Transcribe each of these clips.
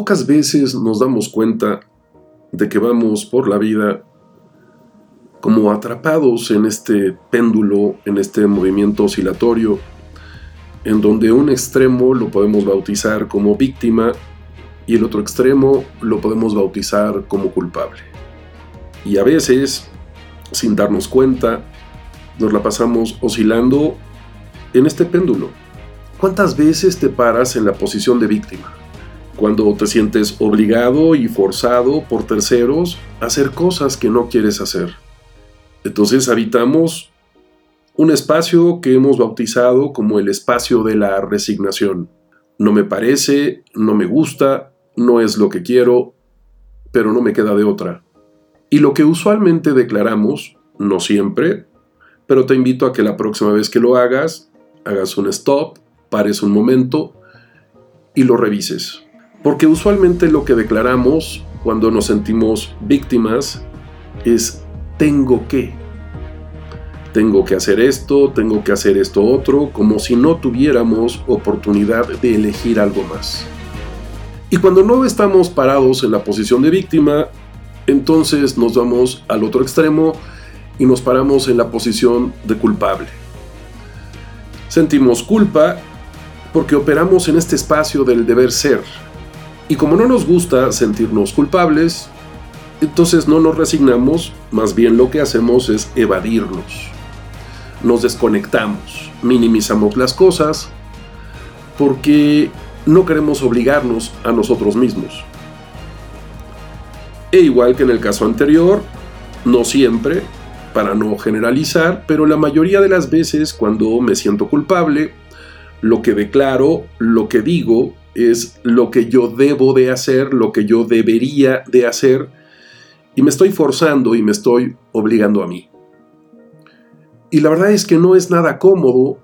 Pocas veces nos damos cuenta de que vamos por la vida como atrapados en este péndulo, en este movimiento oscilatorio, en donde un extremo lo podemos bautizar como víctima y el otro extremo lo podemos bautizar como culpable. Y a veces, sin darnos cuenta, nos la pasamos oscilando en este péndulo. ¿Cuántas veces te paras en la posición de víctima? Cuando te sientes obligado y forzado por terceros a hacer cosas que no quieres hacer entonces habitamos un espacio que hemos bautizado como el espacio de la resignación. No me parece, no me gusta, no es lo que quiero, pero no me queda de otra. Y lo que usualmente declaramos, no siempre, pero te invito a que la próxima vez que lo hagas, hagas un stop, pares un momento y lo revises. Porque usualmente lo que declaramos cuando nos sentimos víctimas es tengo que. Tengo que hacer esto, tengo que hacer esto otro, como si no tuviéramos oportunidad de elegir algo más. Y cuando no estamos parados en la posición de víctima, entonces nos vamos al otro extremo y nos paramos en la posición de culpable. Sentimos culpa porque operamos en este espacio del deber ser. Y como no nos gusta sentirnos culpables, entonces no nos resignamos, más bien lo que hacemos es evadirnos. Nos desconectamos, minimizamos las cosas, porque no queremos obligarnos a nosotros mismos. E igual que en el caso anterior, no siempre, para no generalizar, pero la mayoría de las veces cuando me siento culpable, lo que declaro, lo que digo, es lo que yo debo de hacer, lo que yo debería de hacer, y me estoy forzando y me estoy obligando a mí. Y la verdad es que no es nada cómodo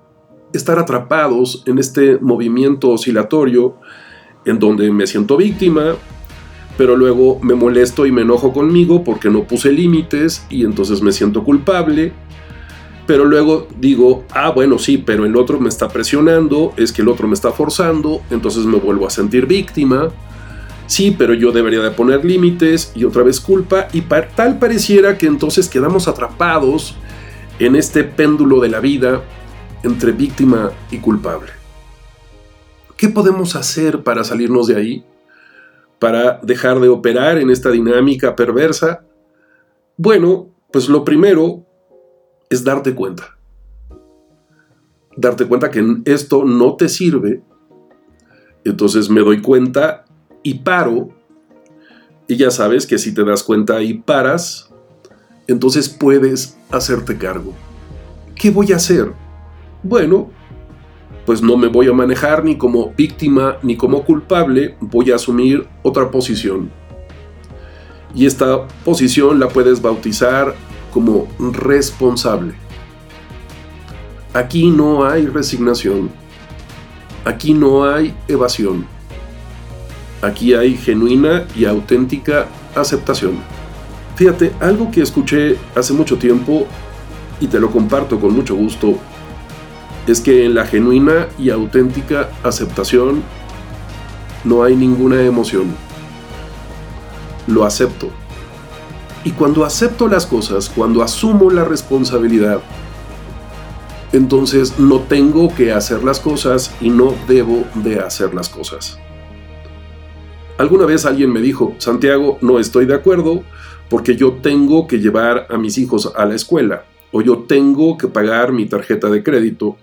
estar atrapados en este movimiento oscilatorio en donde me siento víctima, pero luego me molesto y me enojo conmigo porque no puse límites y entonces me siento culpable, pero luego digo, ah, bueno, sí, pero el otro me está presionando, es que el otro me está forzando, entonces me vuelvo a sentir víctima, sí, pero yo debería de poner límites y otra vez culpa y tal pareciera que entonces quedamos atrapados en este péndulo de la vida entre víctima y culpable. ¿Qué podemos hacer para salirnos de ahí? ¿Para dejar de operar en esta dinámica perversa? Bueno, pues lo primero es darte cuenta. Darte cuenta que esto no te sirve. Entonces me doy cuenta y paro, y ya sabes que si te das cuenta y paras, entonces puedes hacerte cargo. ¿Qué voy a hacer? Bueno, pues no me voy a manejar ni como víctima ni como culpable, voy a asumir otra posición. Y esta posición la puedes bautizar como responsable. Aquí no hay resignación. Aquí no hay evasión. Aquí hay genuina y auténtica aceptación. Fíjate, algo que escuché hace mucho tiempo y te lo comparto con mucho gusto, es que en la genuina y auténtica aceptación no hay ninguna emoción. Lo acepto. Y cuando acepto las cosas, cuando asumo la responsabilidad, entonces no tengo que hacer las cosas y no debo de hacer las cosas. Alguna vez alguien me dijo, Santiago, no estoy de acuerdo porque yo tengo que llevar a mis hijos a la escuela o yo tengo que pagar mi tarjeta de crédito.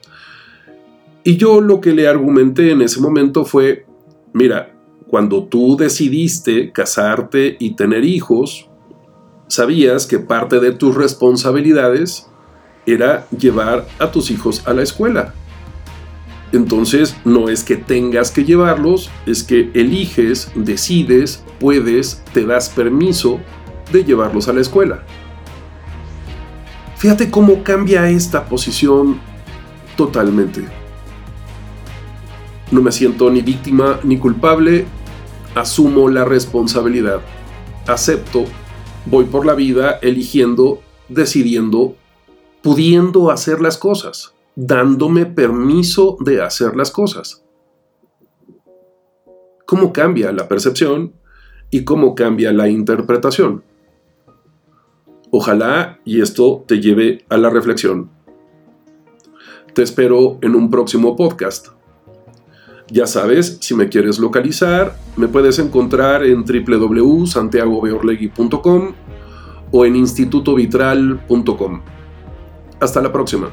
Y yo lo que le argumenté en ese momento fue, mira, cuando tú decidiste casarte y tener hijos, sabías que parte de tus responsabilidades era llevar a tus hijos a la escuela. Entonces no es que tengas que llevarlos, es que eliges, decides, puedes, te das permiso de llevarlos a la escuela. Fíjate cómo cambia esta posición totalmente. No me siento ni víctima ni culpable, asumo la responsabilidad, acepto, voy por la vida eligiendo, decidiendo, pudiendo hacer las cosas dándome permiso de hacer las cosas. cómo cambia la percepción y cómo cambia la interpretación. Ojalá y esto te lleve a la reflexión. Te espero en un próximo podcast. Ya sabes, si me quieres localizar, me puedes encontrar en www.santiagobeorlegui.com o en institutovitral.com. Hasta la próxima.